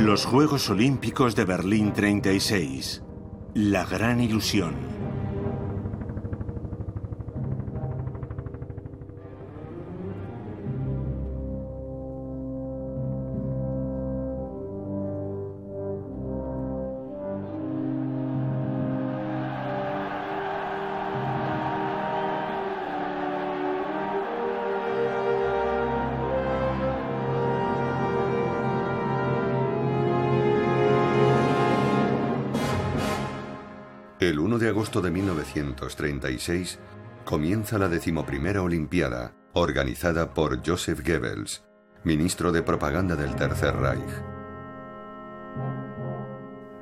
Los Juegos Olímpicos de Berlín 36. La gran ilusión. Agosto de 1936 comienza la decimoprimera Olimpiada, organizada por Joseph Goebbels, ministro de propaganda del Tercer Reich.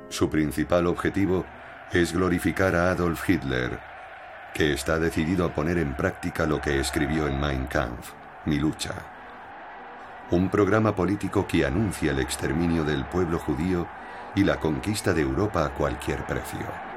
Su principal objetivo es glorificar a Adolf Hitler, que está decidido a poner en práctica lo que escribió en Mein Kampf, Mi lucha. Un programa político que anuncia el exterminio del pueblo judío y la conquista de Europa a cualquier precio.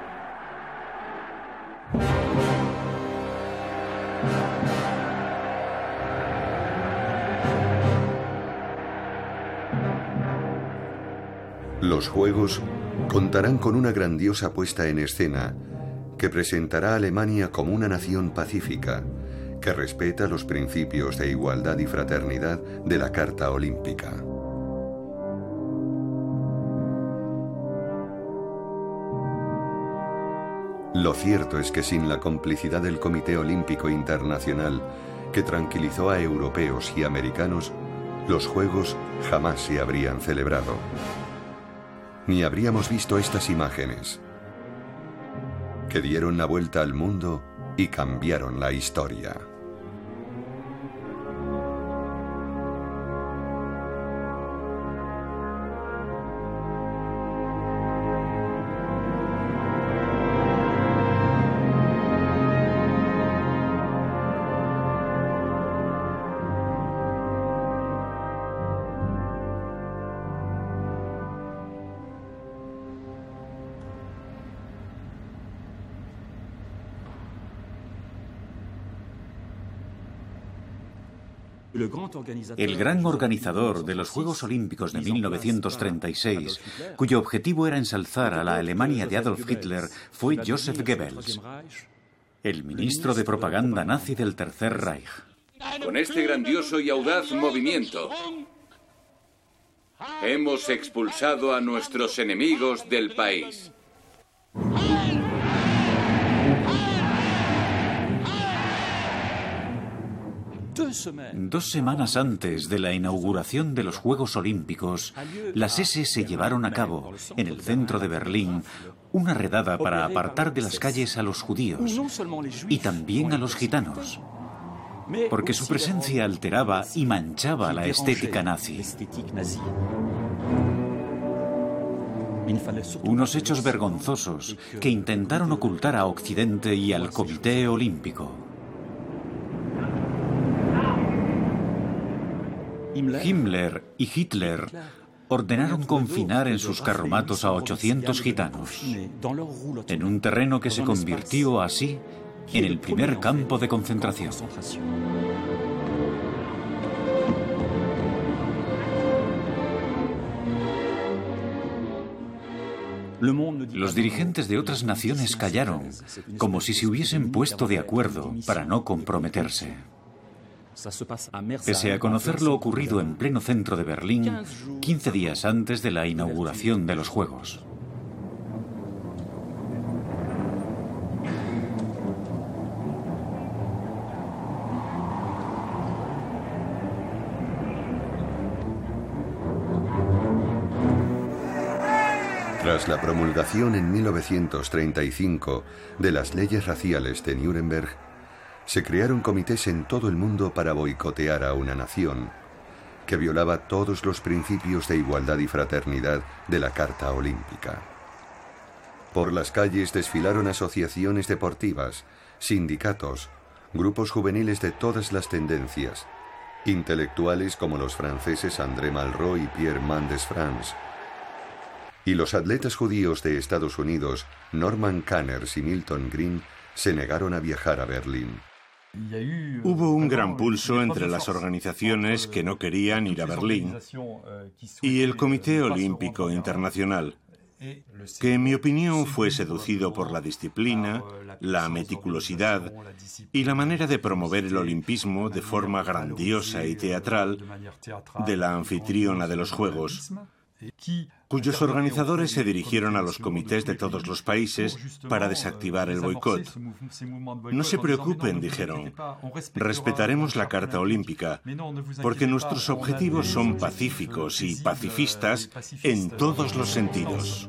Los Juegos contarán con una grandiosa puesta en escena que presentará a Alemania como una nación pacífica que respeta los principios de igualdad y fraternidad de la Carta Olímpica. Lo cierto es que sin la complicidad del Comité Olímpico Internacional, que tranquilizó a europeos y americanos, los Juegos jamás se habrían celebrado. Ni habríamos visto estas imágenes, que dieron la vuelta al mundo y cambiaron la historia. El gran organizador de los Juegos Olímpicos de 1936, cuyo objetivo era ensalzar a la Alemania de Adolf Hitler, fue Joseph Goebbels, el ministro de propaganda nazi del Tercer Reich. Con este grandioso y audaz movimiento, hemos expulsado a nuestros enemigos del país. Dos semanas antes de la inauguración de los Juegos Olímpicos, las SS se llevaron a cabo, en el centro de Berlín, una redada para apartar de las calles a los judíos y también a los gitanos, porque su presencia alteraba y manchaba la estética nazi. Unos hechos vergonzosos que intentaron ocultar a Occidente y al Comité Olímpico. Himmler y Hitler ordenaron confinar en sus carromatos a 800 gitanos, en un terreno que se convirtió así en el primer campo de concentración. Los dirigentes de otras naciones callaron, como si se hubiesen puesto de acuerdo para no comprometerse. Pese a conocer lo ocurrido en pleno centro de Berlín, 15 días antes de la inauguración de los Juegos. Tras la promulgación en 1935 de las leyes raciales de Nuremberg, se crearon comités en todo el mundo para boicotear a una nación que violaba todos los principios de igualdad y fraternidad de la Carta Olímpica. Por las calles desfilaron asociaciones deportivas, sindicatos, grupos juveniles de todas las tendencias, intelectuales como los franceses André Malraux y Pierre Mendès France, y los atletas judíos de Estados Unidos, Norman Canners y Milton Green, se negaron a viajar a Berlín. Hubo un gran pulso entre las organizaciones que no querían ir a Berlín y el Comité Olímpico Internacional, que en mi opinión fue seducido por la disciplina, la meticulosidad y la manera de promover el olimpismo de forma grandiosa y teatral de la anfitriona de los Juegos, cuyos organizadores se dirigieron a los comités de todos los países para desactivar el boicot. No se preocupen, dijeron, respetaremos la Carta Olímpica, porque nuestros objetivos son pacíficos y pacifistas en todos los sentidos.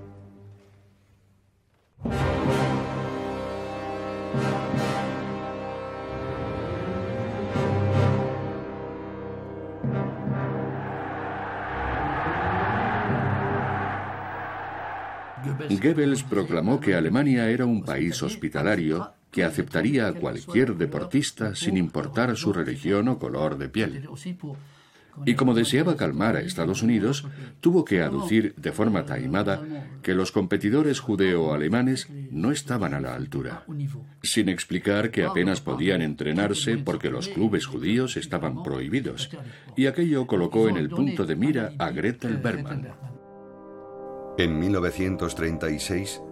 Goebbels proclamó que Alemania era un país hospitalario que aceptaría a cualquier deportista sin importar su religión o color de piel. Y como deseaba calmar a Estados Unidos, tuvo que aducir de forma taimada que los competidores judeo-alemanes no estaban a la altura, sin explicar que apenas podían entrenarse porque los clubes judíos estaban prohibidos. Y aquello colocó en el punto de mira a Gretel Bergmann. En 1936,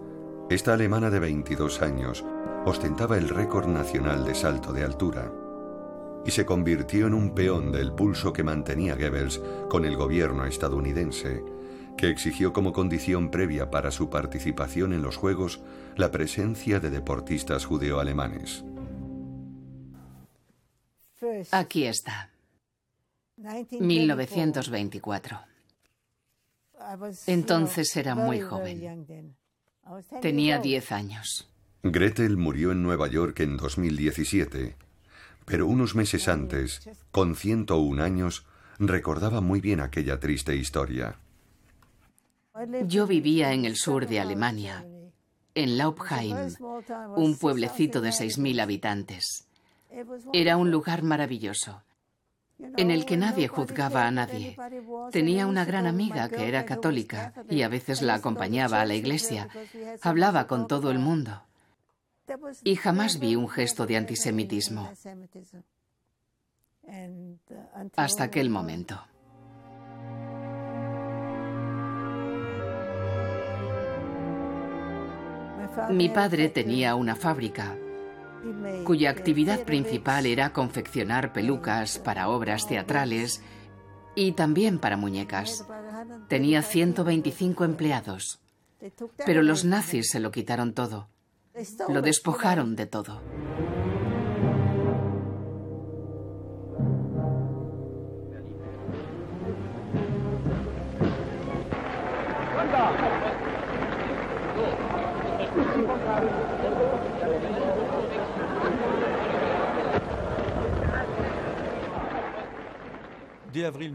esta alemana de 22 años ostentaba el récord nacional de salto de altura y se convirtió en un peón del pulso que mantenía Goebbels con el gobierno estadounidense, que exigió como condición previa para su participación en los Juegos la presencia de deportistas judeo-alemanes. Aquí está. 1924. Entonces era muy joven. Tenía 10 años. Gretel murió en Nueva York en 2017, pero unos meses antes, con 101 años, recordaba muy bien aquella triste historia. Yo vivía en el sur de Alemania, en Laubheim, un pueblecito de 6.000 habitantes. Era un lugar maravilloso en el que nadie juzgaba a nadie. Tenía una gran amiga que era católica y a veces la acompañaba a la iglesia. Hablaba con todo el mundo. Y jamás vi un gesto de antisemitismo. Hasta aquel momento. Mi padre tenía una fábrica cuya actividad principal era confeccionar pelucas para obras teatrales y también para muñecas. Tenía 125 empleados, pero los nazis se lo quitaron todo. Lo despojaron de todo.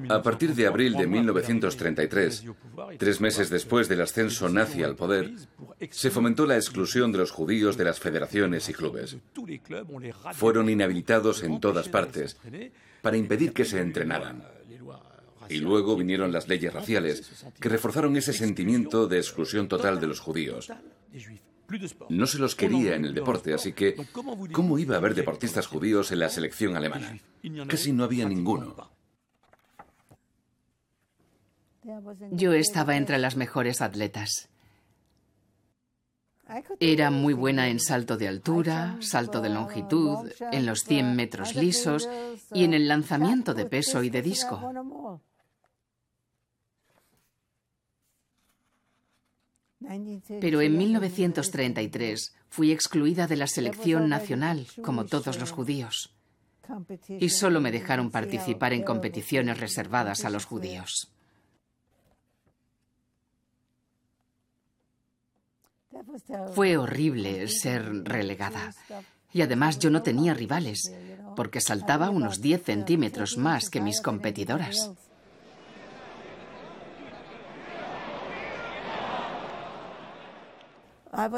A partir de abril de 1933, tres meses después del ascenso nazi al poder, se fomentó la exclusión de los judíos de las federaciones y clubes. Fueron inhabilitados en todas partes para impedir que se entrenaran. Y luego vinieron las leyes raciales, que reforzaron ese sentimiento de exclusión total de los judíos. No se los quería en el deporte, así que ¿cómo iba a haber deportistas judíos en la selección alemana? Casi no había ninguno. Yo estaba entre las mejores atletas. Era muy buena en salto de altura, salto de longitud, en los 100 metros lisos y en el lanzamiento de peso y de disco. Pero en 1933 fui excluida de la selección nacional, como todos los judíos. Y solo me dejaron participar en competiciones reservadas a los judíos. Fue horrible ser relegada. Y además yo no tenía rivales, porque saltaba unos 10 centímetros más que mis competidoras.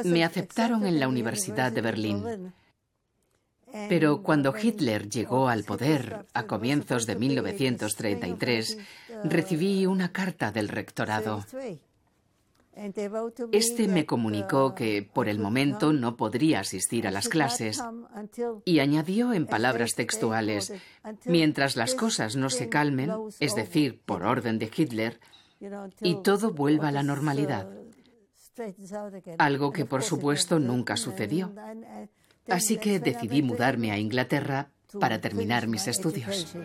Me aceptaron en la Universidad de Berlín. Pero cuando Hitler llegó al poder a comienzos de 1933, recibí una carta del rectorado Este me comunicó que por el momento no podría asistir a las clases y añadió en palabras textuales, mientras las cosas no se calmen, es decir, por orden de Hitler, y todo vuelva a la normalidad. Algo que por supuesto nunca sucedió. Así que decidí mudarme a Inglaterra para terminar mis estudios.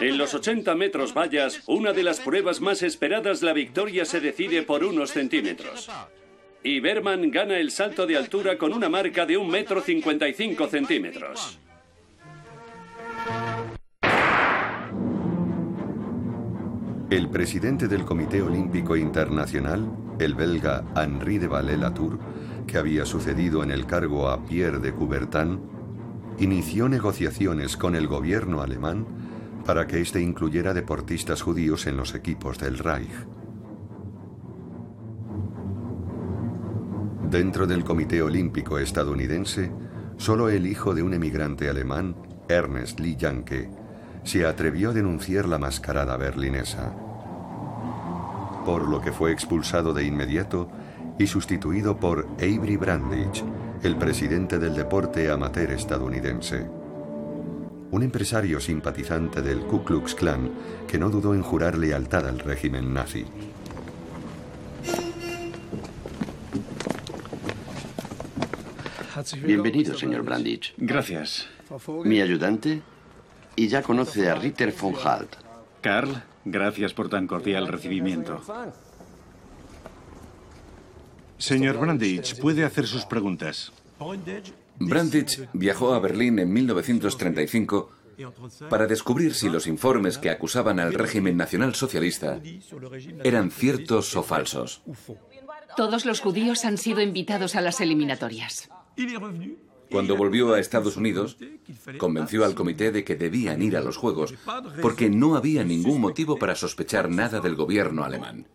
En los 80 metros vallas, una de las pruebas más esperadas, la victoria se decide por unos centímetros. Y Berman gana el salto de altura con una marca de un metro 55 centímetros. El presidente del Comité Olímpico Internacional, el belga Henri de Vallée-Latour, que había sucedido en el cargo a Pierre de Coubertin, inició negociaciones con el gobierno alemán para que éste incluyera deportistas judíos en los equipos del Reich. Dentro del Comité Olímpico estadounidense, solo el hijo de un emigrante alemán, Ernest Lee Janke, se atrevió a denunciar la mascarada berlinesa, por lo que fue expulsado de inmediato y sustituido por Avery Brandage, el presidente del deporte amateur estadounidense un empresario simpatizante del Ku Klux Klan que no dudó en jurar lealtad al régimen nazi. Bienvenido, señor Brandich. Gracias. Mi ayudante y ya conoce a Ritter von Halt. Karl, gracias por tan cordial recibimiento. Señor Brandich, puede hacer sus preguntas. Brandich viajó a Berlín en 1935 para descubrir si los informes que acusaban al régimen nacionalsocialista eran ciertos o falsos. Todos los judíos han sido invitados a las eliminatorias. Cuando volvió a Estados Unidos, convenció al comité de que debían ir a los Juegos, porque no había ningún motivo para sospechar nada del gobierno alemán.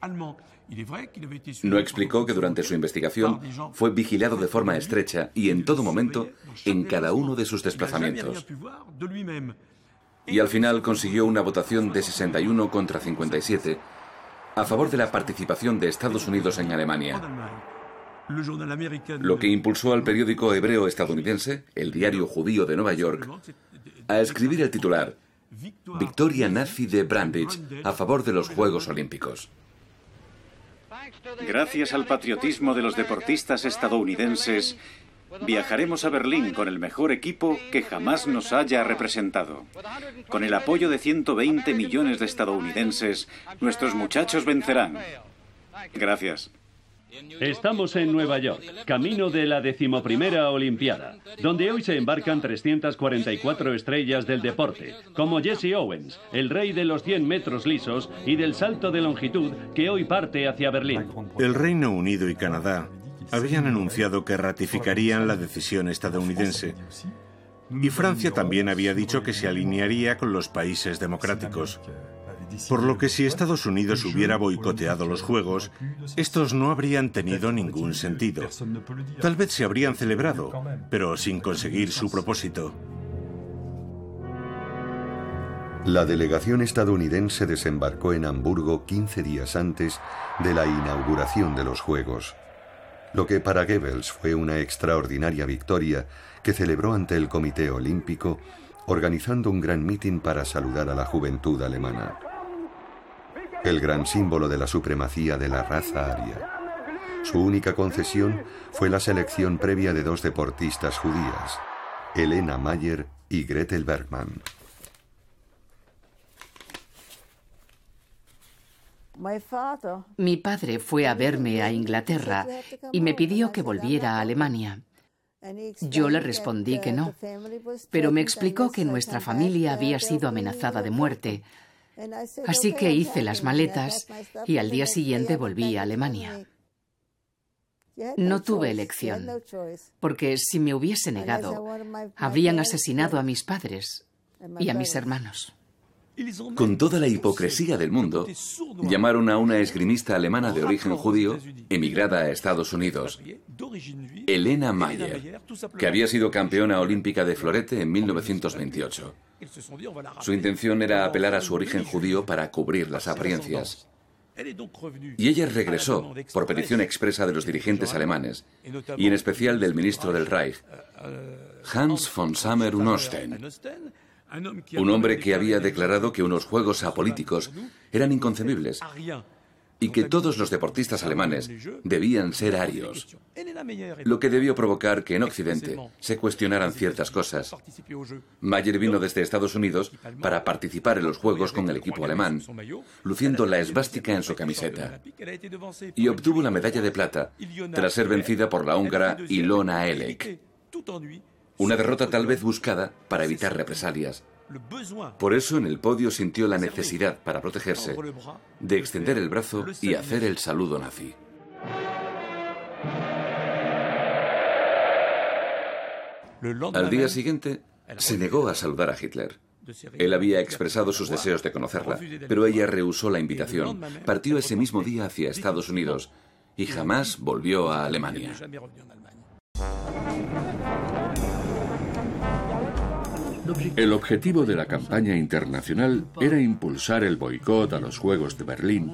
No explicó que durante su investigación fue vigilado de forma estrecha y en todo momento en cada uno de sus desplazamientos. Y al final consiguió una votación de 61 contra 57 a favor de la participación de Estados Unidos en Alemania. Lo que impulsó al periódico hebreo estadounidense, el Diario Judío de Nueva York, a escribir el titular Victoria nazi de Brandich a favor de los Juegos Olímpicos. Gracias al patriotismo de los deportistas estadounidenses, viajaremos a Berlín con el mejor equipo que jamás nos haya representado. Con el apoyo de 120 millones de estadounidenses, nuestros muchachos vencerán. Gracias. Estamos en Nueva York, camino de la decimoprimera Olimpiada, donde hoy se embarcan 344 estrellas del deporte, como Jesse Owens, el rey de los 100 metros lisos y del salto de longitud que hoy parte hacia Berlín. El Reino Unido y Canadá habían anunciado que ratificarían la decisión estadounidense. Y Francia también había dicho que se alinearía con los países democráticos. Por lo que si Estados Unidos hubiera boicoteado los Juegos, estos no habrían tenido ningún sentido. Tal vez se habrían celebrado, pero sin conseguir su propósito. La delegación estadounidense desembarcó en Hamburgo 15 días antes de la inauguración de los Juegos, lo que para Goebbels fue una extraordinaria victoria que celebró ante el Comité Olímpico, organizando un gran mitin para saludar a la juventud alemana el gran símbolo de la supremacía de la raza aria. Su única concesión fue la selección previa de dos deportistas judías, Elena Mayer y Gretel Bergman. Mi padre fue a verme a Inglaterra y me pidió que volviera a Alemania. Yo le respondí que no, pero me explicó que nuestra familia había sido amenazada de muerte, Así que hice las maletas y al día siguiente volví a Alemania. No tuve elección, porque si me hubiese negado, habrían asesinado a mis padres y a mis hermanos. Con toda la hipocresía del mundo, llamaron a una esgrimista alemana de origen judío, emigrada a Estados Unidos, Elena Mayer, que había sido campeona olímpica de florete en 1928. Su intención era apelar a su origen judío para cubrir las apariencias. Y ella regresó por petición expresa de los dirigentes alemanes, y en especial del ministro del Reich, Hans von Sammer-Unosten, un hombre que había declarado que unos juegos apolíticos eran inconcebibles y que todos los deportistas alemanes debían ser arios, lo que debió provocar que en Occidente se cuestionaran ciertas cosas. Mayer vino desde Estados Unidos para participar en los Juegos con el equipo alemán, luciendo la esvástica en su camiseta, y obtuvo la medalla de plata tras ser vencida por la húngara Ilona Elek. Una derrota tal vez buscada para evitar represalias. Por eso en el podio sintió la necesidad, para protegerse, de extender el brazo y hacer el saludo nazi. Al día siguiente, se negó a saludar a Hitler. Él había expresado sus deseos de conocerla, pero ella rehusó la invitación. Partió ese mismo día hacia Estados Unidos y jamás volvió a Alemania. El objetivo de la campaña internacional era impulsar el boicot a los Juegos de Berlín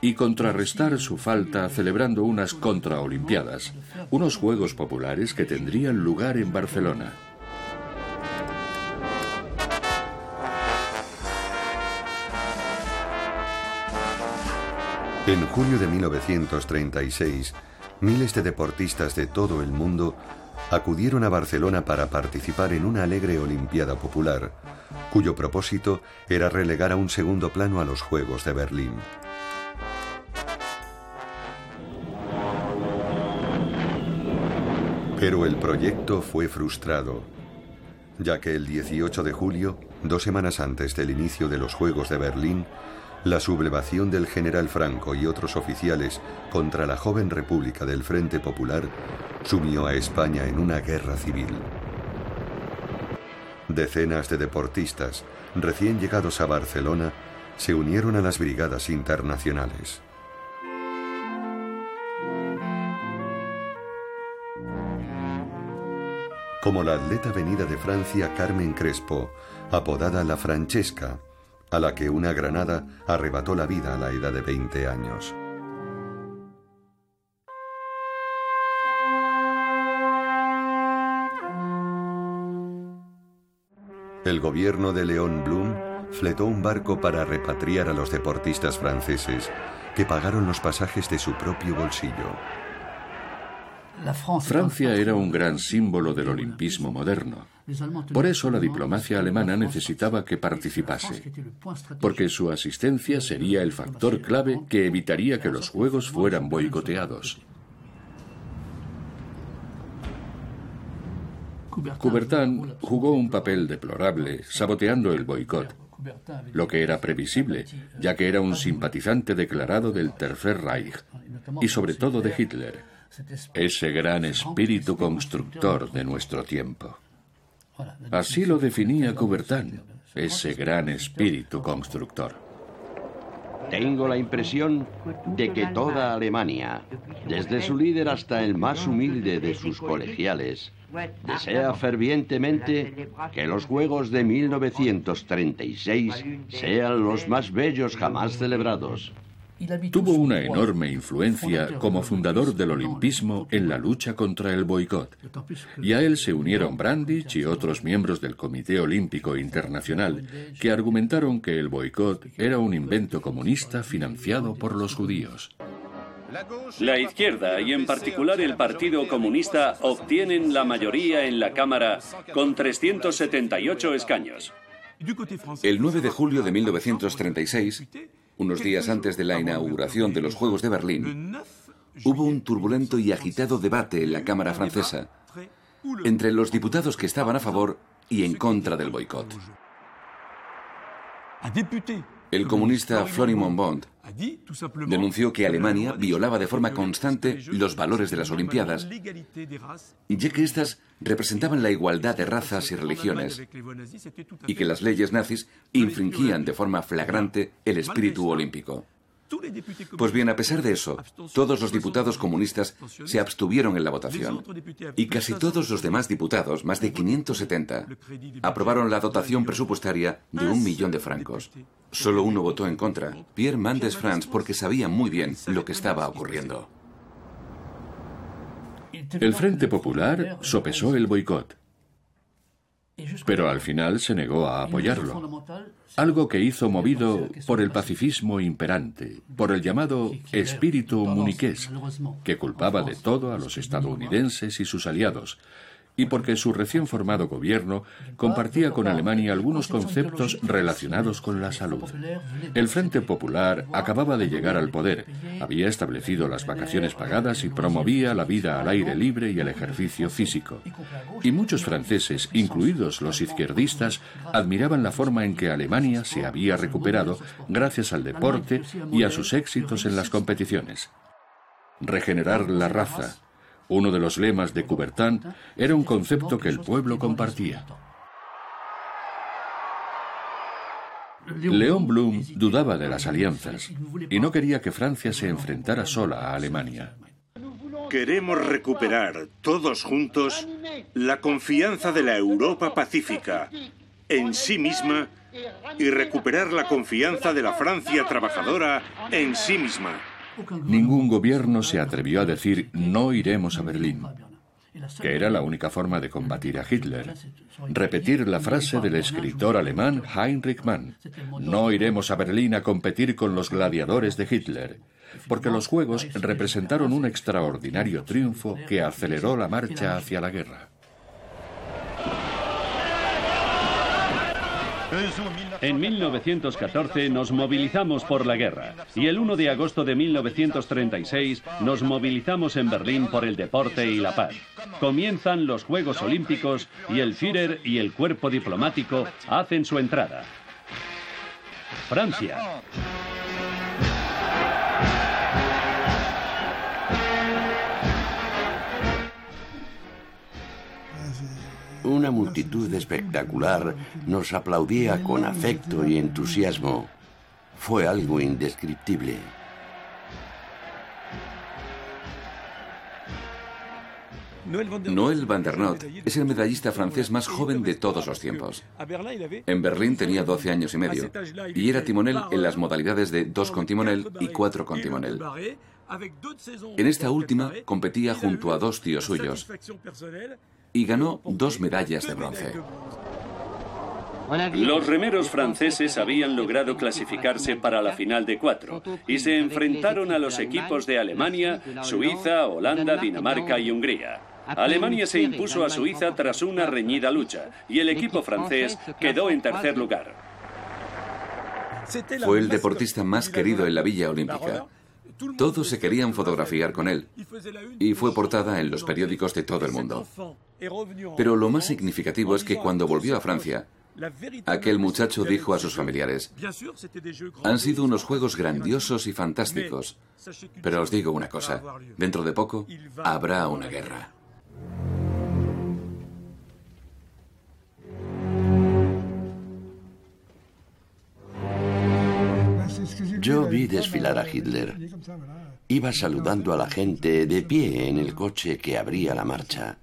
y contrarrestar su falta celebrando unas contraolimpiadas, unos Juegos Populares que tendrían lugar en Barcelona. En junio de 1936, miles de deportistas de todo el mundo acudieron a Barcelona para participar en una alegre Olimpiada Popular, cuyo propósito era relegar a un segundo plano a los Juegos de Berlín. Pero el proyecto fue frustrado, ya que el 18 de julio, dos semanas antes del inicio de los Juegos de Berlín, la sublevación del general Franco y otros oficiales contra la joven República del Frente Popular sumió a España en una guerra civil. Decenas de deportistas, recién llegados a Barcelona, se unieron a las brigadas internacionales. Como la atleta venida de Francia Carmen Crespo, apodada La Francesca, a la que una granada arrebató la vida a la edad de 20 años. El gobierno de León Blum fletó un barco para repatriar a los deportistas franceses, que pagaron los pasajes de su propio bolsillo. Francia era un gran símbolo del olimpismo moderno. Por eso la diplomacia alemana necesitaba que participase, porque su asistencia sería el factor clave que evitaría que los Juegos fueran boicoteados. Coubertin jugó un papel deplorable saboteando el boicot, lo que era previsible, ya que era un simpatizante declarado del Tercer Reich y sobre todo de Hitler, ese gran espíritu constructor de nuestro tiempo. Así lo definía Coubertin, ese gran espíritu constructor. Tengo la impresión de que toda Alemania, desde su líder hasta el más humilde de sus colegiales, desea fervientemente que los Juegos de 1936 sean los más bellos jamás celebrados. Tuvo una enorme influencia como fundador del olimpismo en la lucha contra el boicot. Y a él se unieron Brandich y otros miembros del Comité Olímpico Internacional que argumentaron que el boicot era un invento comunista financiado por los judíos. La izquierda y en particular el Partido Comunista obtienen la mayoría en la Cámara con 378 escaños. El 9 de julio de 1936, unos días antes de la inauguración de los Juegos de Berlín, hubo un turbulento y agitado debate en la Cámara francesa entre los diputados que estaban a favor y en contra del boicot. El comunista Florimond Bond denunció que Alemania violaba de forma constante los valores de las Olimpiadas, ya que éstas representaban la igualdad de razas y religiones, y que las leyes nazis infringían de forma flagrante el espíritu olímpico. Pues bien, a pesar de eso, todos los diputados comunistas se abstuvieron en la votación y casi todos los demás diputados, más de 570, aprobaron la dotación presupuestaria de un millón de francos. Solo uno votó en contra, Pierre Mandes France, porque sabía muy bien lo que estaba ocurriendo. El Frente Popular sopesó el boicot, pero al final se negó a apoyarlo algo que hizo movido por el pacifismo imperante, por el llamado espíritu muniqués, que culpaba de todo a los estadounidenses y sus aliados, y porque su recién formado gobierno compartía con Alemania algunos conceptos relacionados con la salud. El Frente Popular acababa de llegar al poder, había establecido las vacaciones pagadas y promovía la vida al aire libre y el ejercicio físico. Y muchos franceses, incluidos los izquierdistas, admiraban la forma en que Alemania se había recuperado gracias al deporte y a sus éxitos en las competiciones. Regenerar la raza, uno de los lemas de Coubertin era un concepto que el pueblo compartía. León Blum dudaba de las alianzas y no quería que Francia se enfrentara sola a Alemania. Queremos recuperar todos juntos la confianza de la Europa pacífica en sí misma y recuperar la confianza de la Francia trabajadora en sí misma. Ningún gobierno se atrevió a decir no iremos a Berlín, que era la única forma de combatir a Hitler. Repetir la frase del escritor alemán Heinrich Mann, no iremos a Berlín a competir con los gladiadores de Hitler, porque los Juegos representaron un extraordinario triunfo que aceleró la marcha hacia la guerra. En 1914 nos movilizamos por la guerra y el 1 de agosto de 1936 nos movilizamos en Berlín por el deporte y la paz. Comienzan los Juegos Olímpicos y el Führer y el cuerpo diplomático hacen su entrada. Francia. Una multitud espectacular nos aplaudía con afecto y entusiasmo. Fue algo indescriptible. Noël van der es el medallista francés más joven de todos los tiempos. En Berlín tenía 12 años y medio y era timonel en las modalidades de dos con timonel y cuatro con timonel. En esta última competía junto a dos tíos suyos y ganó dos medallas de bronce. Los remeros franceses habían logrado clasificarse para la final de cuatro y se enfrentaron a los equipos de Alemania, Suiza, Holanda, Dinamarca y Hungría. Alemania se impuso a Suiza tras una reñida lucha y el equipo francés quedó en tercer lugar. Fue el deportista más querido en la Villa Olímpica. Todos se querían fotografiar con él. y fue portada en los periódicos de todo el mundo. Pero lo más significativo es que cuando volvió a Francia, aquel muchacho dijo a sus familiares, han sido unos juegos grandiosos y fantásticos, pero os digo una cosa, dentro de poco habrá una guerra. Yo vi desfilar a Hitler. Iba saludando a la gente de pie en el coche que abría la marcha.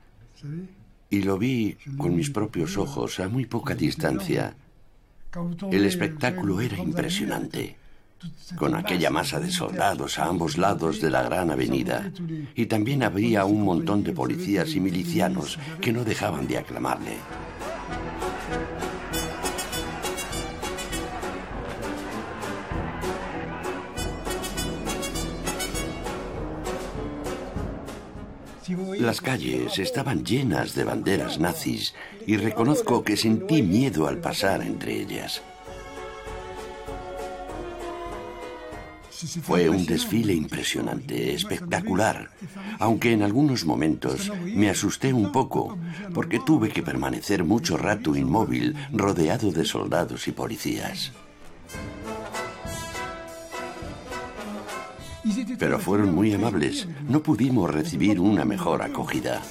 Y lo vi con mis propios ojos a muy poca distancia. El espectáculo era impresionante, con aquella masa de soldados a ambos lados de la gran avenida. Y también había un montón de policías y milicianos que no dejaban de aclamarle. Las calles estaban llenas de banderas nazis y reconozco que sentí miedo al pasar entre ellas. Fue un desfile impresionante, espectacular, aunque en algunos momentos me asusté un poco porque tuve que permanecer mucho rato inmóvil rodeado de soldados y policías. Pero fueron muy amables. No pudimos recibir una mejor acogida.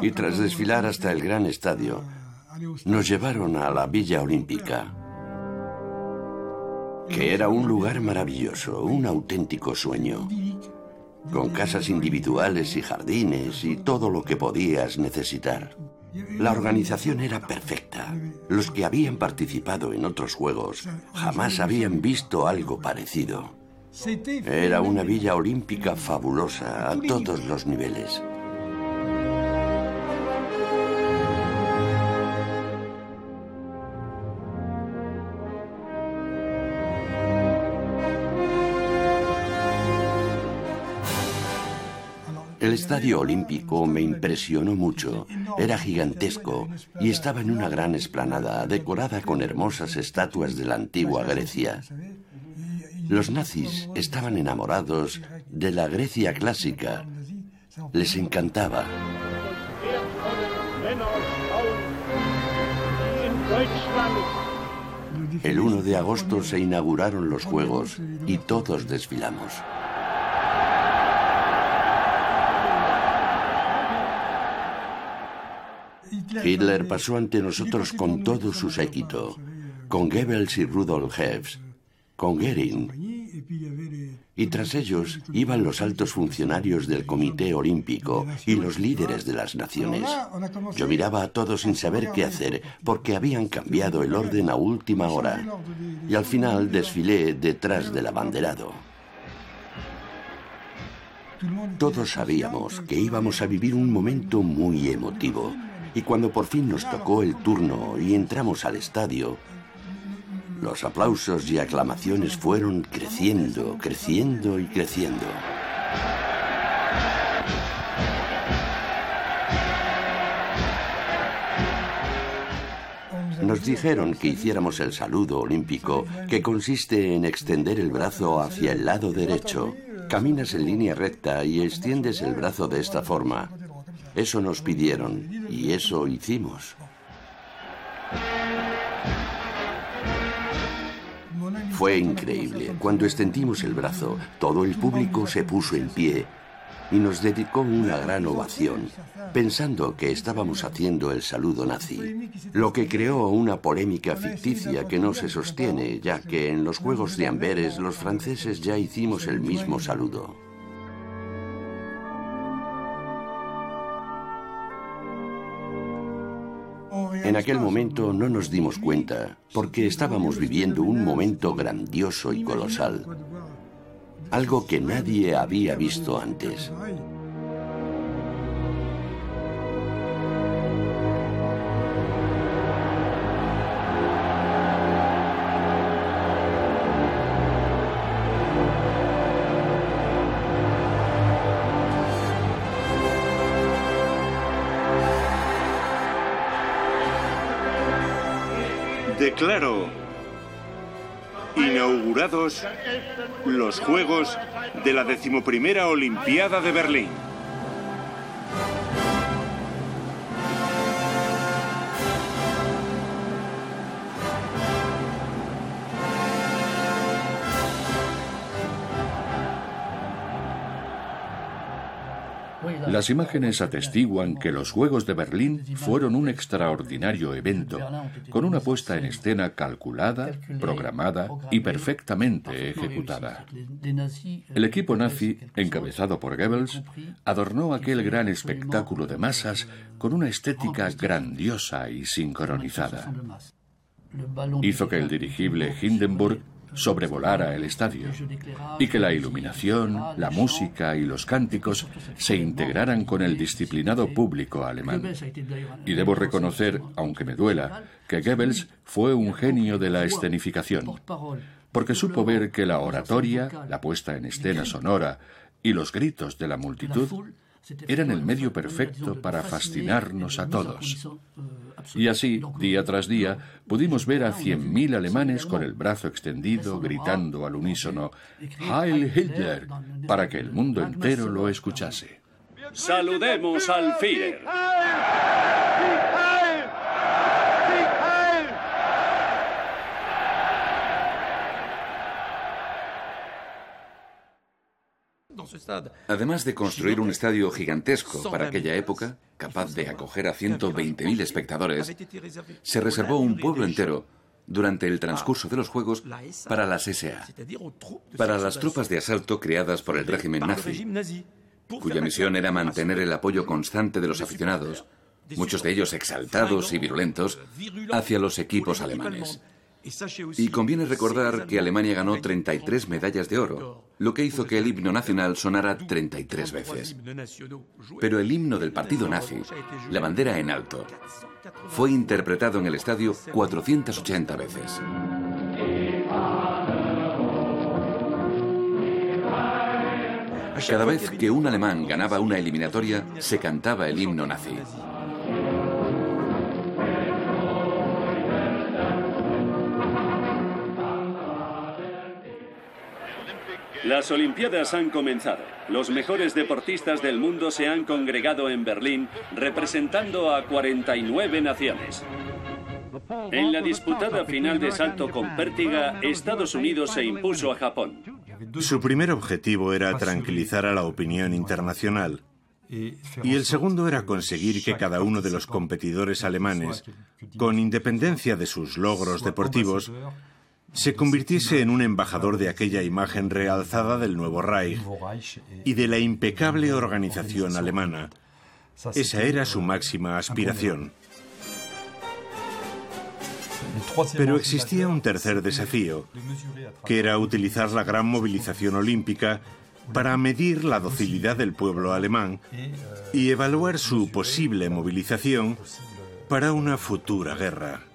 Y tras desfilar hasta el gran estadio, nos llevaron a la Villa Olímpica, que era un lugar maravilloso, un auténtico sueño, con casas individuales y jardines y todo lo que podías necesitar. La organización era perfecta. Los que habían participado en otros juegos jamás habían visto algo parecido. Era una villa olímpica fabulosa a todos los niveles. Estadio olímpico me impresionó mucho. Era gigantesco y estaba en una gran explanada decorada con hermosas estatuas de la antigua Grecia. Los nazis estaban enamorados de la Grecia clásica. Les encantaba. El 1 de agosto se inauguraron los Juegos y todos desfilamos. Hitler pasó ante nosotros con todo su séquito, con Goebbels y Rudolf Hess, con Goering. Y tras ellos iban los altos funcionarios del Comité Olímpico y los líderes de las naciones. Yo miraba a todos sin saber qué hacer, porque habían cambiado el orden a última hora. Y al final desfilé detrás del abanderado. Todos sabíamos que íbamos a vivir un momento muy emotivo. Y cuando por fin nos tocó el turno y entramos al estadio, los aplausos y aclamaciones fueron creciendo, creciendo y creciendo. Nos dijeron que hiciéramos el saludo olímpico, que consiste en extender el brazo hacia el lado derecho. Caminas en línea recta y extiendes el brazo de esta forma. Eso nos pidieron y eso hicimos. Fue increíble. Cuando extendimos el brazo, todo el público se puso en pie y nos dedicó una gran ovación, pensando que estábamos haciendo el saludo nazi, lo que creó una polémica ficticia que no se sostiene, ya que en los Juegos de Amberes los franceses ya hicimos el mismo saludo. En aquel momento no nos dimos cuenta, porque estábamos viviendo un momento grandioso y colosal, algo que nadie había visto antes. Declaro inaugurados los Juegos de la decimoprimera Olimpiada de Berlín. Las imágenes atestiguan que los Juegos de Berlín fueron un extraordinario evento, con una puesta en escena calculada, programada y perfectamente ejecutada. El equipo nazi, encabezado por Goebbels, adornó aquel gran espectáculo de masas con una estética grandiosa y sincronizada. Hizo que el dirigible Hindenburg sobrevolara el estadio y que la iluminación, la música y los cánticos se integraran con el disciplinado público alemán. Y debo reconocer, aunque me duela, que Goebbels fue un genio de la escenificación, porque supo ver que la oratoria, la puesta en escena sonora y los gritos de la multitud eran el medio perfecto para fascinarnos a todos. Y así, día tras día, pudimos ver a cien mil alemanes con el brazo extendido, gritando al unísono Heil Hitler, para que el mundo entero lo escuchase. Saludemos al Führer. Además de construir un estadio gigantesco para aquella época, capaz de acoger a 120.000 espectadores, se reservó un pueblo entero durante el transcurso de los Juegos para las SA, para las tropas de asalto creadas por el régimen nazi, cuya misión era mantener el apoyo constante de los aficionados, muchos de ellos exaltados y virulentos, hacia los equipos alemanes. Y conviene recordar que Alemania ganó 33 medallas de oro, lo que hizo que el himno nacional sonara 33 veces. Pero el himno del partido nazi, la bandera en alto, fue interpretado en el estadio 480 veces. Cada vez que un alemán ganaba una eliminatoria, se cantaba el himno nazi. Las Olimpiadas han comenzado. Los mejores deportistas del mundo se han congregado en Berlín representando a 49 naciones. En la disputada final de salto con pértiga, Estados Unidos se impuso a Japón. Su primer objetivo era tranquilizar a la opinión internacional. Y el segundo era conseguir que cada uno de los competidores alemanes, con independencia de sus logros deportivos, se convirtiese en un embajador de aquella imagen realzada del nuevo Reich y de la impecable organización alemana. Esa era su máxima aspiración. Pero existía un tercer desafío, que era utilizar la gran movilización olímpica para medir la docilidad del pueblo alemán y evaluar su posible movilización para una futura guerra.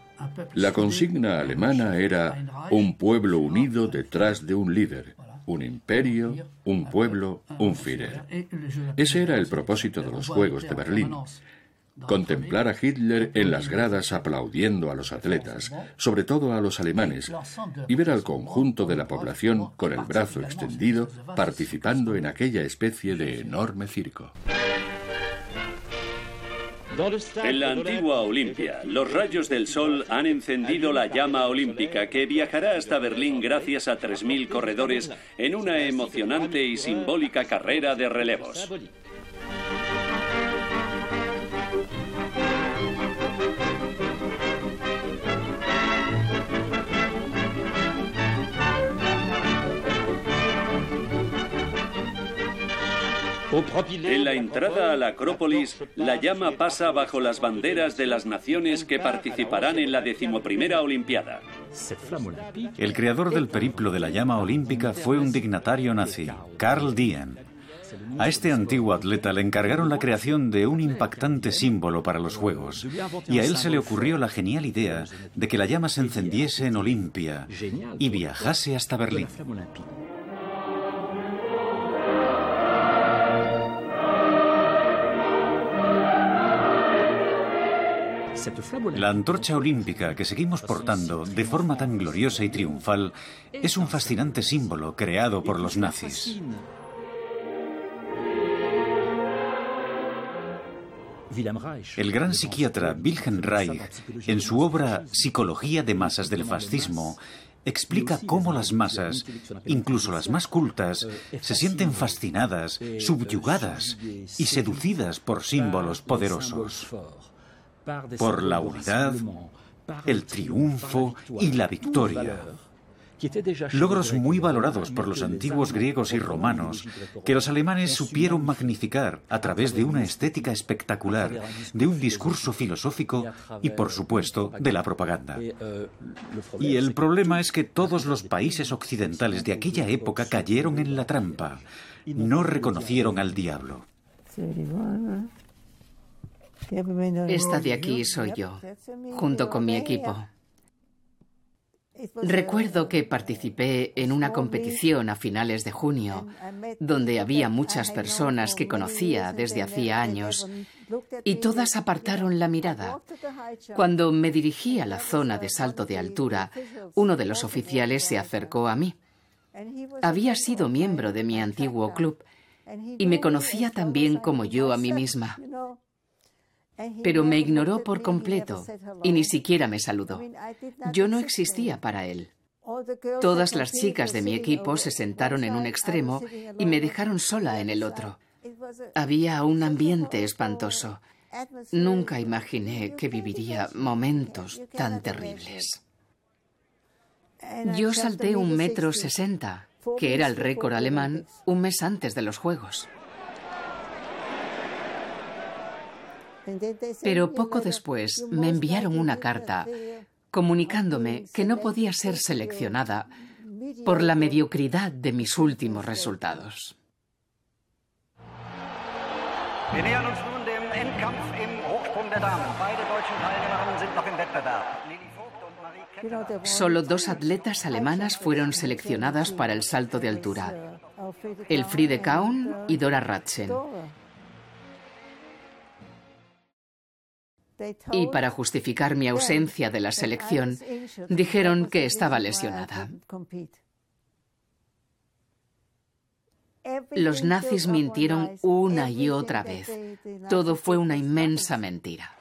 La consigna alemana era un pueblo unido detrás de un líder, un imperio, un pueblo, un Führer. Ese era el propósito de los Juegos de Berlín. Contemplar a Hitler en las gradas aplaudiendo a los atletas, sobre todo a los alemanes, y ver al conjunto de la población con el brazo extendido participando en aquella especie de enorme circo. En la antigua Olimpia, los rayos del sol han encendido la llama olímpica que viajará hasta Berlín gracias a 3.000 corredores en una emocionante y simbólica carrera de relevos. En la entrada a la Acrópolis, la llama pasa bajo las banderas de las naciones que participarán en la decimoprimera Olimpiada. El creador del periplo de la llama olímpica fue un dignatario nazi, Karl Dien. A este antiguo atleta le encargaron la creación de un impactante símbolo para los Juegos, y a él se le ocurrió la genial idea de que la llama se encendiese en Olimpia y viajase hasta Berlín. La antorcha olímpica que seguimos portando de forma tan gloriosa y triunfal es un fascinante símbolo creado por los nazis. El gran psiquiatra Wilhelm Reich, en su obra Psicología de masas del fascismo, explica cómo las masas, incluso las más cultas, se sienten fascinadas, subyugadas y seducidas por símbolos poderosos por la unidad, el triunfo y la victoria. Logros muy valorados por los antiguos griegos y romanos, que los alemanes supieron magnificar a través de una estética espectacular, de un discurso filosófico y, por supuesto, de la propaganda. Y el problema es que todos los países occidentales de aquella época cayeron en la trampa, no reconocieron al diablo. Esta de aquí soy yo, junto con mi equipo. Recuerdo que participé en una competición a finales de junio, donde había muchas personas que conocía desde hacía años, y todas apartaron la mirada. Cuando me dirigí a la zona de salto de altura, uno de los oficiales se acercó a mí. Había sido miembro de mi antiguo club y me conocía tan bien como yo a mí misma pero me ignoró por completo y ni siquiera me saludó. Yo no existía para él. Todas las chicas de mi equipo se sentaron en un extremo y me dejaron sola en el otro. Había un ambiente espantoso. Nunca imaginé que viviría momentos tan terribles. Yo salté un metro sesenta, que era el récord alemán, un mes antes de los Juegos. Pero poco después me enviaron una carta comunicándome que no podía ser seleccionada por la mediocridad de mis últimos resultados. Solo dos atletas alemanas fueron seleccionadas para el salto de altura, Elfriede Kaun y Dora Ratschen. Y para justificar mi ausencia de la selección, dijeron que estaba lesionada. Los nazis mintieron una y otra vez. Todo fue una inmensa mentira.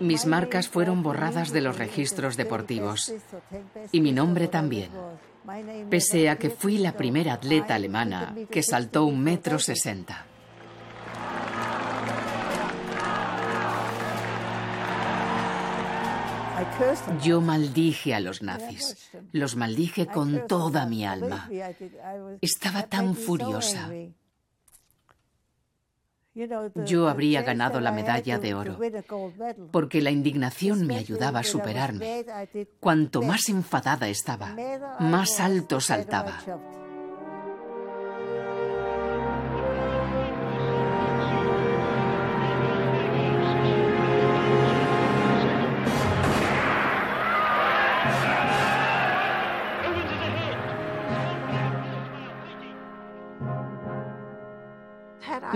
Mis marcas fueron borradas de los registros deportivos. y mi nombre también, pese a que fui la primera atleta alemana que saltó un metro sesenta. Yo maldije a los nazis, los maldije con toda mi alma. Estaba tan furiosa. Yo habría ganado la medalla de oro, porque la indignación me ayudaba a superarme. Cuanto más enfadada estaba, más alto saltaba.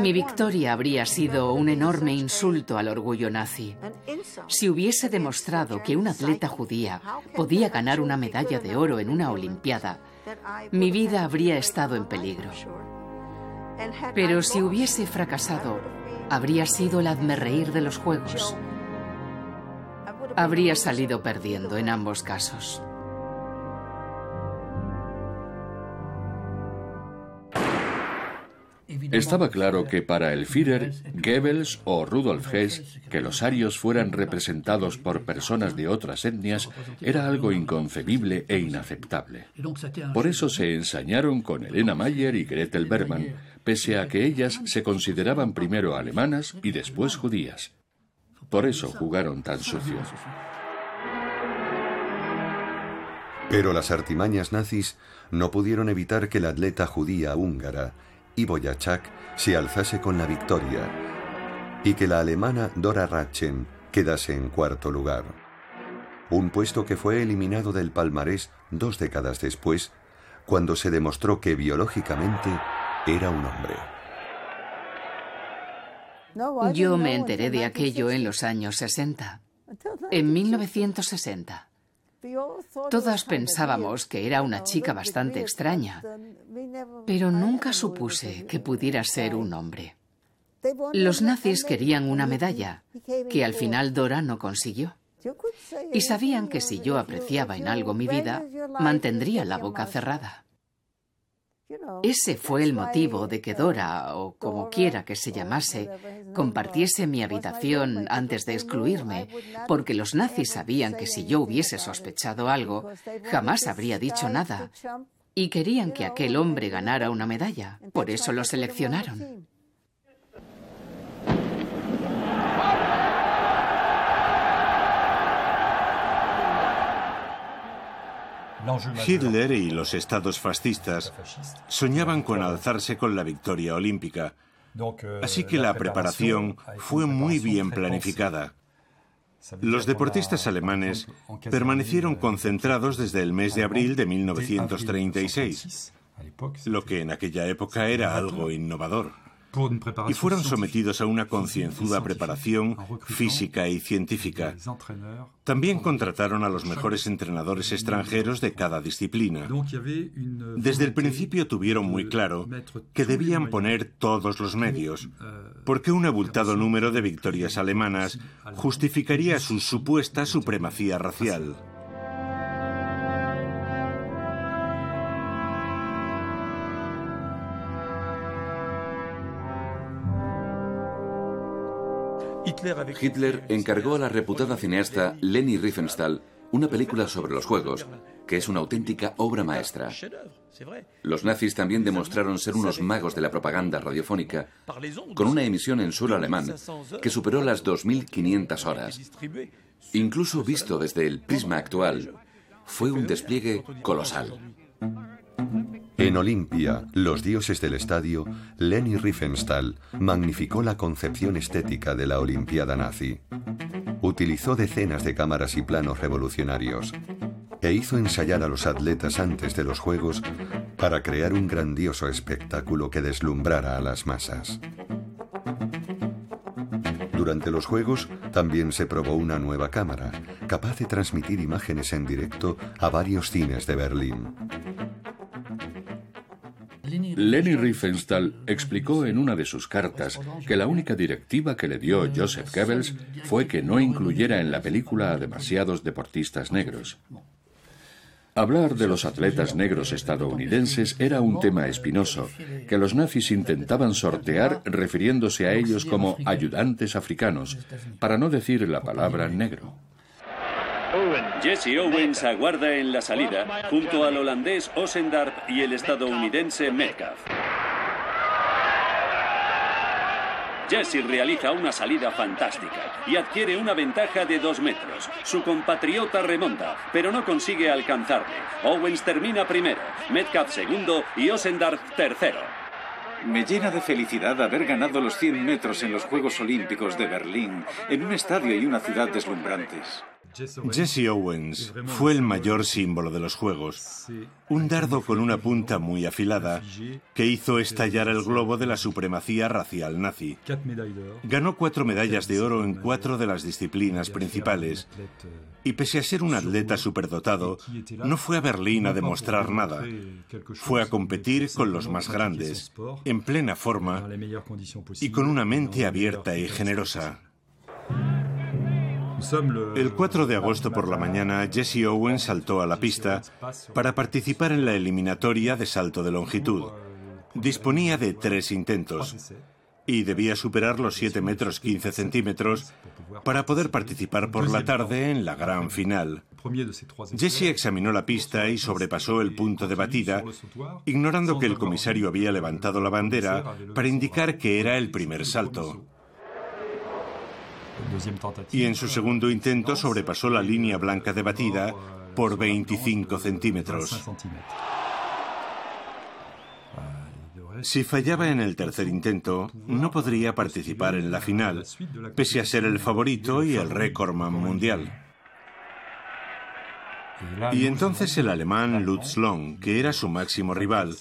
Mi victoria habría sido un enorme insulto al orgullo nazi. Si hubiese demostrado que una atleta judía podía ganar una medalla de oro en una Olimpiada, mi vida habría estado en peligro. Pero si hubiese fracasado, habría sido el reír de los Juegos. Habría salido perdiendo en ambos casos. Estaba claro que para el Führer, Goebbels o Rudolf Hess, que los arios fueran representados por personas de otras etnias era algo inconcebible e inaceptable. Por eso se ensañaron con Elena Mayer y Gretel Berman, pese a que ellas se consideraban primero alemanas y después judías. Por eso jugaron tan sucio. Pero las artimañas nazis no pudieron evitar que la atleta judía húngara y Boyachak se alzase con la victoria y que la alemana Dora Ratchen quedase en cuarto lugar. Un puesto que fue eliminado del palmarés dos décadas después, cuando se demostró que biológicamente era un hombre. Yo me enteré de aquello en los años 60, en 1960. Todas pensábamos que era una chica bastante extraña, pero nunca supuse que pudiera ser un hombre. Los nazis querían una medalla, que al final Dora no consiguió. Y sabían que si yo apreciaba en algo mi vida, mantendría la boca cerrada. Ese fue el motivo de que Dora, o como quiera que se llamase, compartiese mi habitación antes de excluirme, porque los nazis sabían que si yo hubiese sospechado algo, jamás habría dicho nada, y querían que aquel hombre ganara una medalla, por eso lo seleccionaron. Hitler y los estados fascistas soñaban con alzarse con la victoria olímpica, así que la preparación fue muy bien planificada. Los deportistas alemanes permanecieron concentrados desde el mes de abril de 1936, lo que en aquella época era algo innovador. Y fueron sometidos a una concienzuda preparación física y científica. También contrataron a los mejores entrenadores extranjeros de cada disciplina. Desde el principio tuvieron muy claro que debían poner todos los medios, porque un abultado número de victorias alemanas justificaría su supuesta supremacía racial. Hitler encargó a la reputada cineasta Leni Riefenstahl una película sobre los juegos, que es una auténtica obra maestra. Los nazis también demostraron ser unos magos de la propaganda radiofónica, con una emisión en suelo alemán que superó las 2.500 horas. Incluso visto desde el prisma actual, fue un despliegue colosal. En Olimpia, los dioses del estadio, Leni Riefenstahl magnificó la concepción estética de la Olimpiada nazi. Utilizó decenas de cámaras y planos revolucionarios e hizo ensayar a los atletas antes de los Juegos para crear un grandioso espectáculo que deslumbrara a las masas. Durante los Juegos también se probó una nueva cámara, capaz de transmitir imágenes en directo a varios cines de Berlín. Leni Riefenstahl explicó en una de sus cartas que la única directiva que le dio Joseph Goebbels fue que no incluyera en la película a demasiados deportistas negros. Hablar de los atletas negros estadounidenses era un tema espinoso, que los nazis intentaban sortear refiriéndose a ellos como ayudantes africanos, para no decir la palabra negro. Jesse Owens aguarda en la salida junto al holandés Osendarp y el estadounidense Metcalf. Jesse realiza una salida fantástica y adquiere una ventaja de dos metros. Su compatriota remonta, pero no consigue alcanzarle. Owens termina primero, Metcalf segundo y Osendarp tercero. Me llena de felicidad haber ganado los 100 metros en los Juegos Olímpicos de Berlín, en un estadio y una ciudad deslumbrantes. Jesse Owens. Fue el mayor símbolo de los Juegos, un dardo con una punta muy afilada que hizo estallar el globo de la supremacía racial nazi. Ganó cuatro medallas de oro en cuatro de las disciplinas principales. y pese a ser un atleta superdotado, no fue a Berlín a demostrar nada. Fue a competir con los más grandes, en plena forma y con una mente abierta y generosa. El 4 de agosto por la mañana, Jesse Owens saltó a la pista para participar en la eliminatoria de salto de longitud. Disponía de tres intentos y debía superar los 7 metros 15 centímetros para poder participar por la tarde en la gran final. Jesse examinó la pista y sobrepasó el punto de batida, ignorando que el comisario había levantado la bandera para indicar que era el primer salto y en su segundo intento sobrepasó la línea blanca de batida por 25 centímetros. Si fallaba en el tercer intento, no podría participar en la final, pese a ser el favorito y el récordman mundial. Y entonces el alemán Lutz Long, que era su máximo rival,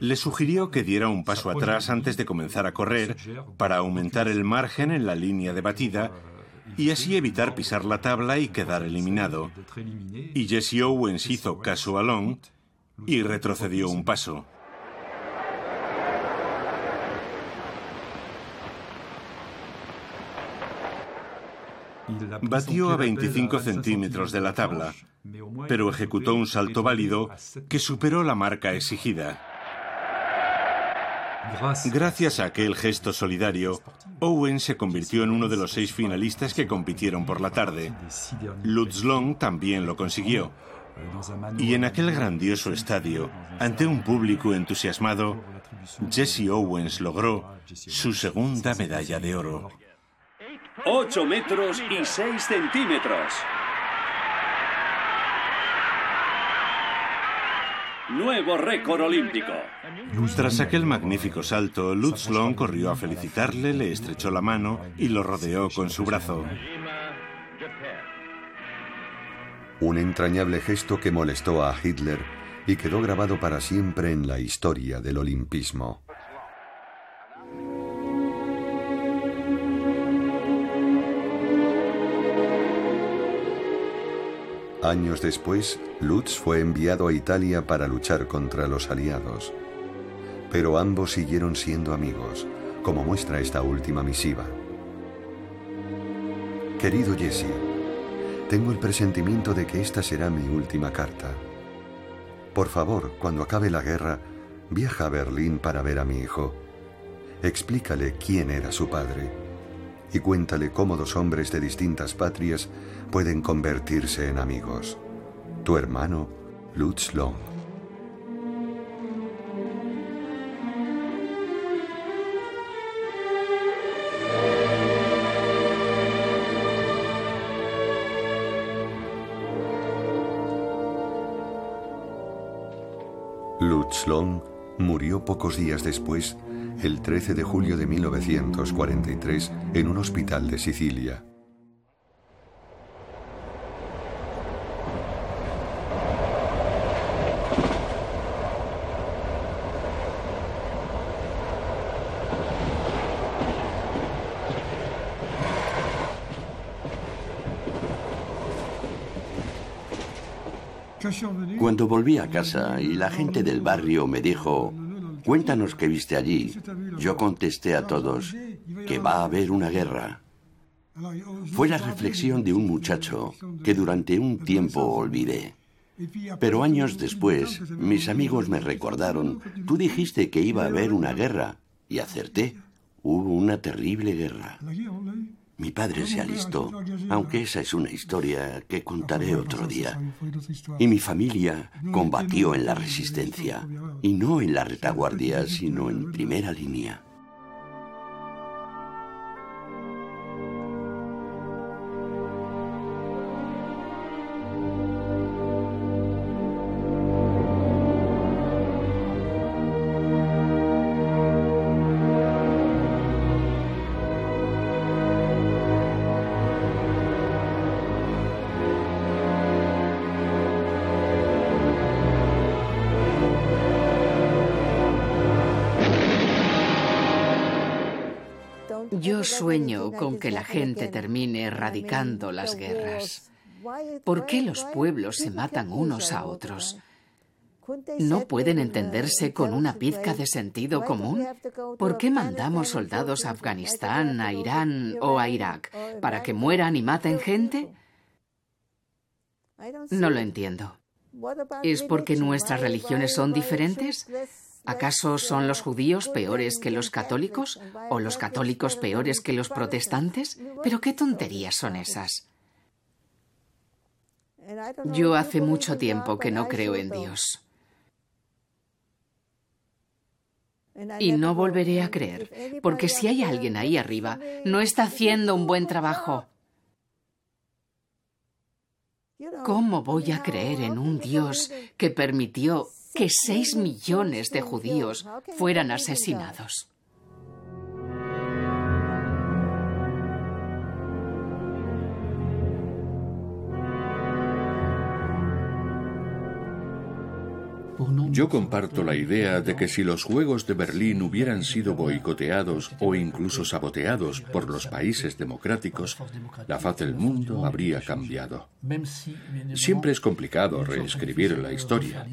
le sugirió que diera un paso atrás antes de comenzar a correr para aumentar el margen en la línea de batida y así evitar pisar la tabla y quedar eliminado. Y Jesse Owens hizo caso a Long y retrocedió un paso. Batió a 25 centímetros de la tabla, pero ejecutó un salto válido que superó la marca exigida. Gracias a aquel gesto solidario, Owen se convirtió en uno de los seis finalistas que compitieron por la tarde. Lutz Long también lo consiguió. Y en aquel grandioso estadio, ante un público entusiasmado, Jesse Owens logró su segunda medalla de oro. 8 metros y 6 centímetros. Nuevo récord olímpico. Tras aquel magnífico salto, Lutz Long corrió a felicitarle, le estrechó la mano y lo rodeó con su brazo. Un entrañable gesto que molestó a Hitler y quedó grabado para siempre en la historia del olimpismo. Años después, Lutz fue enviado a Italia para luchar contra los aliados. Pero ambos siguieron siendo amigos, como muestra esta última misiva. Querido Jesse, tengo el presentimiento de que esta será mi última carta. Por favor, cuando acabe la guerra, viaja a Berlín para ver a mi hijo. Explícale quién era su padre y cuéntale cómo dos hombres de distintas patrias pueden convertirse en amigos. Tu hermano, Lutz Long. Lutz Long murió pocos días después, el 13 de julio de 1943, en un hospital de Sicilia. Cuando volví a casa y la gente del barrio me dijo, cuéntanos qué viste allí, yo contesté a todos que va a haber una guerra. Fue la reflexión de un muchacho que durante un tiempo olvidé. Pero años después, mis amigos me recordaron, tú dijiste que iba a haber una guerra, y acerté. Hubo una terrible guerra. Mi padre se alistó, aunque esa es una historia que contaré otro día. Y mi familia combatió en la resistencia, y no en la retaguardia, sino en primera línea. Sueño con que la gente termine erradicando las guerras. ¿Por qué los pueblos se matan unos a otros? ¿No pueden entenderse con una pizca de sentido común? ¿Por qué mandamos soldados a Afganistán, a Irán o a Irak? ¿Para que mueran y maten gente? No lo entiendo. ¿Es porque nuestras religiones son diferentes? ¿Acaso son los judíos peores que los católicos? ¿O los católicos peores que los protestantes? ¿Pero qué tonterías son esas? Yo hace mucho tiempo que no creo en Dios. Y no volveré a creer, porque si hay alguien ahí arriba, no está haciendo un buen trabajo. ¿Cómo voy a creer en un Dios que permitió que seis millones de judíos fueran asesinados. Yo comparto la idea de que si los Juegos de Berlín hubieran sido boicoteados o incluso saboteados por los países democráticos, la faz del mundo habría cambiado. Siempre es complicado reescribir la historia,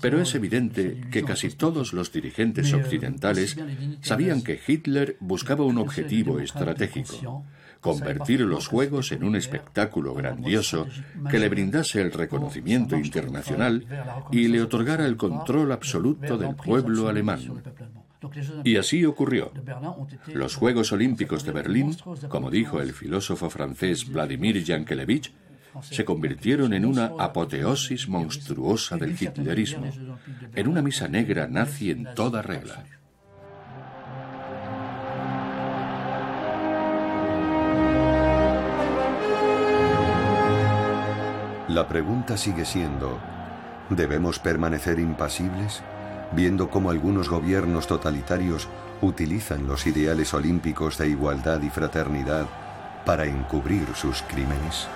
pero es evidente que casi todos los dirigentes occidentales sabían que Hitler buscaba un objetivo estratégico convertir los Juegos en un espectáculo grandioso que le brindase el reconocimiento internacional y le otorgara el control absoluto del pueblo alemán. Y así ocurrió. Los Juegos Olímpicos de Berlín, como dijo el filósofo francés Vladimir Yankelevich, se convirtieron en una apoteosis monstruosa del hitlerismo, en una misa negra nazi en toda regla. La pregunta sigue siendo, ¿debemos permanecer impasibles viendo cómo algunos gobiernos totalitarios utilizan los ideales olímpicos de igualdad y fraternidad para encubrir sus crímenes?